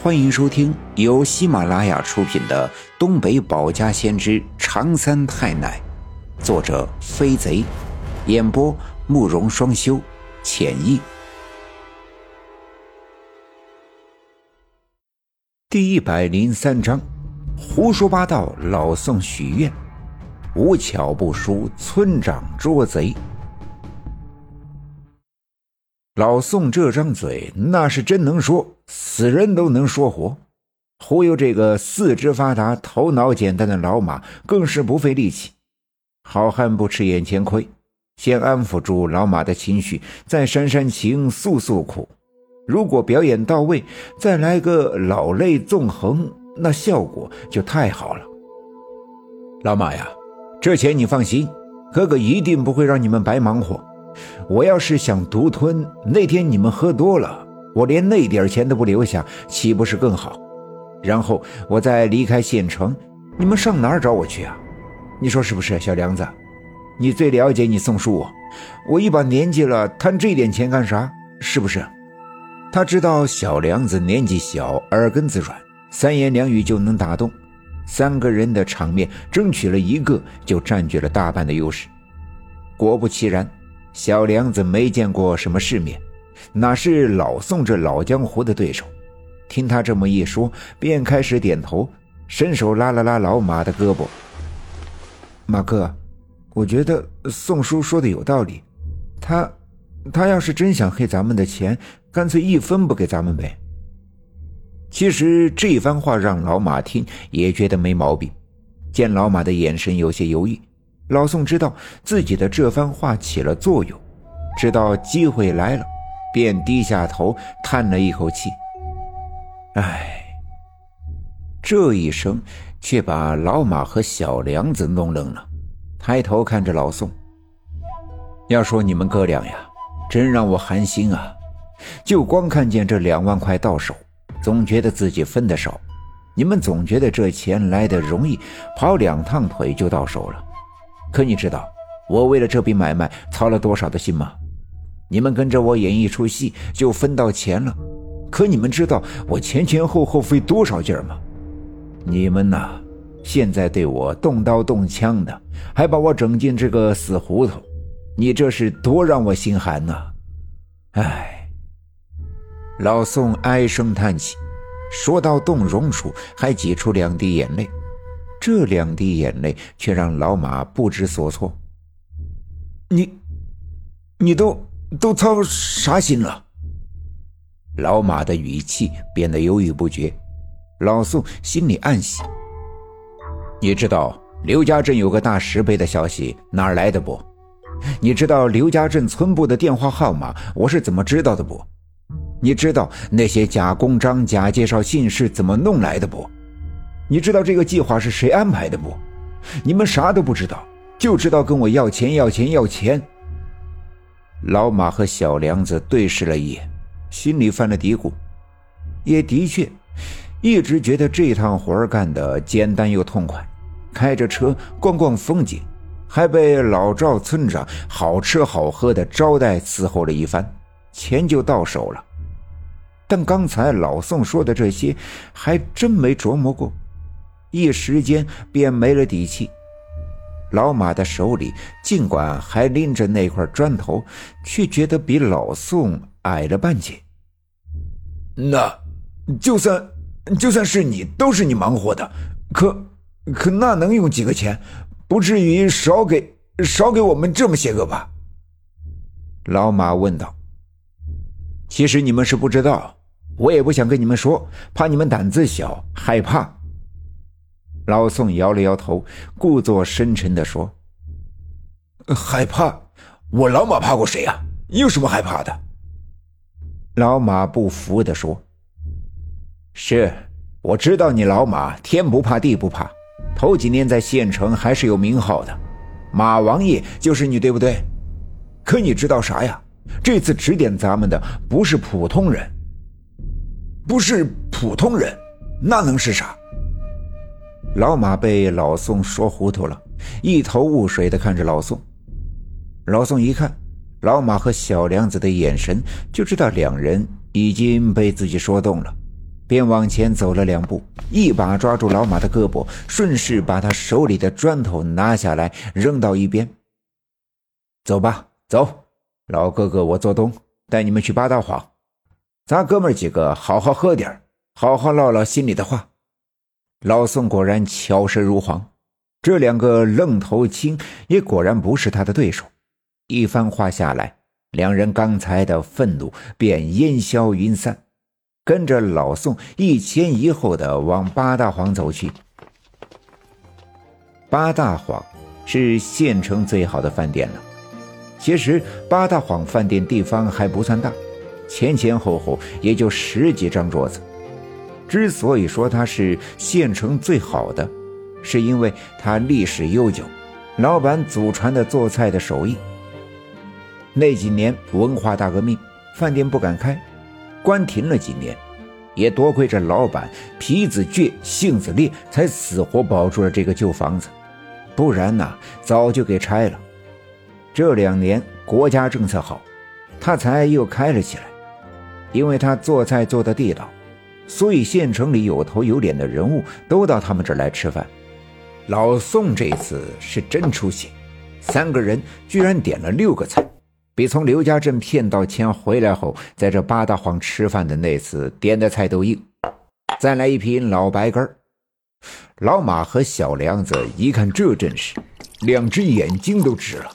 欢迎收听由喜马拉雅出品的《东北保家先知长三太奶》，作者飞贼，演播慕容双修，浅意。第一百零三章：胡说八道，老宋许愿，无巧不书，村长捉贼。老宋这张嘴那是真能说，死人都能说活。忽悠这个四肢发达、头脑简单的老马更是不费力气。好汉不吃眼前亏，先安抚住老马的情绪，再煽煽情、诉诉苦。如果表演到位，再来个老泪纵横，那效果就太好了。老马呀，这钱你放心，哥哥一定不会让你们白忙活。我要是想独吞，那天你们喝多了，我连那点钱都不留下，岂不是更好？然后我再离开县城，你们上哪儿找我去啊？你说是不是，小梁子？你最了解你宋叔我，我一把年纪了，贪这点钱干啥？是不是？他知道小梁子年纪小，耳根子软，三言两语就能打动。三个人的场面，争取了一个，就占据了大半的优势。果不其然。小梁子没见过什么世面，哪是老宋这老江湖的对手？听他这么一说，便开始点头，伸手拉了拉老马的胳膊。马哥，我觉得宋叔说的有道理，他，他要是真想黑咱们的钱，干脆一分不给咱们呗。其实这番话让老马听也觉得没毛病，见老马的眼神有些犹豫。老宋知道自己的这番话起了作用，知道机会来了，便低下头叹了一口气：“唉。”这一声却把老马和小梁子弄愣了，抬头看着老宋：“要说你们哥俩呀，真让我寒心啊！就光看见这两万块到手，总觉得自己分的少；你们总觉得这钱来的容易，跑两趟腿就到手了。”可你知道我为了这笔买卖操了多少的心吗？你们跟着我演一出戏就分到钱了，可你们知道我前前后后费多少劲儿吗？你们呐，现在对我动刀动枪的，还把我整进这个死胡同，你这是多让我心寒呐！唉，老宋唉声叹气，说到动容处，还挤出两滴眼泪。这两滴眼泪却让老马不知所措。你，你都都操啥心了？老马的语气变得犹豫不决。老宋心里暗喜。你知道刘家镇有个大石碑的消息哪儿来的不？你知道刘家镇村部的电话号码我是怎么知道的不？你知道那些假公章、假介绍信是怎么弄来的不？你知道这个计划是谁安排的不？你们啥都不知道，就知道跟我要钱要钱要钱。老马和小梁子对视了一眼，心里犯了嘀咕。也的确，一直觉得这趟活干的简单又痛快，开着车逛逛风景，还被老赵村长好吃好喝的招待伺候了一番，钱就到手了。但刚才老宋说的这些，还真没琢磨过。一时间便没了底气。老马的手里尽管还拎着那块砖头，却觉得比老宋矮了半截。那，就算就算是你，都是你忙活的，可可那能用几个钱？不至于少给少给我们这么些个吧？老马问道。其实你们是不知道，我也不想跟你们说，怕你们胆子小，害怕。老宋摇了摇头，故作深沉地说：“害怕？我老马怕过谁呀？有什么害怕的？”老马不服地说：“是，我知道你老马天不怕地不怕，头几年在县城还是有名号的，马王爷就是你，对不对？可你知道啥呀？这次指点咱们的不是普通人，不是普通人，那能是啥？”老马被老宋说糊涂了，一头雾水地看着老宋。老宋一看老马和小梁子的眼神，就知道两人已经被自己说动了，便往前走了两步，一把抓住老马的胳膊，顺势把他手里的砖头拿下来扔到一边。走吧，走，老哥哥，我做东，带你们去八大晃，咱哥们几个好好喝点好好唠唠心里的话。老宋果然巧舌如簧，这两个愣头青也果然不是他的对手。一番话下来，两人刚才的愤怒便烟消云散。跟着老宋一前一后的往八大荒走去。八大晃是县城最好的饭店了。其实八大晃饭店地方还不算大，前前后后也就十几张桌子。之所以说它是县城最好的，是因为它历史悠久，老板祖传的做菜的手艺。那几年文化大革命，饭店不敢开。关停了几年，也多亏这老板皮子倔、性子烈，才死活保住了这个旧房子，不然呐，早就给拆了。这两年国家政策好，他才又开了起来。因为他做菜做的地道，所以县城里有头有脸的人物都到他们这儿来吃饭。老宋这次是真出息，三个人居然点了六个菜。比从刘家镇骗到钱回来后，在这八大荒吃饭的那次点的菜都硬。再来一瓶老白干老马和小梁子一看这阵势，两只眼睛都直了，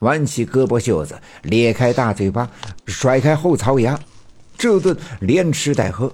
挽起胳膊袖子，咧开大嘴巴，甩开后槽牙，这顿连吃带喝，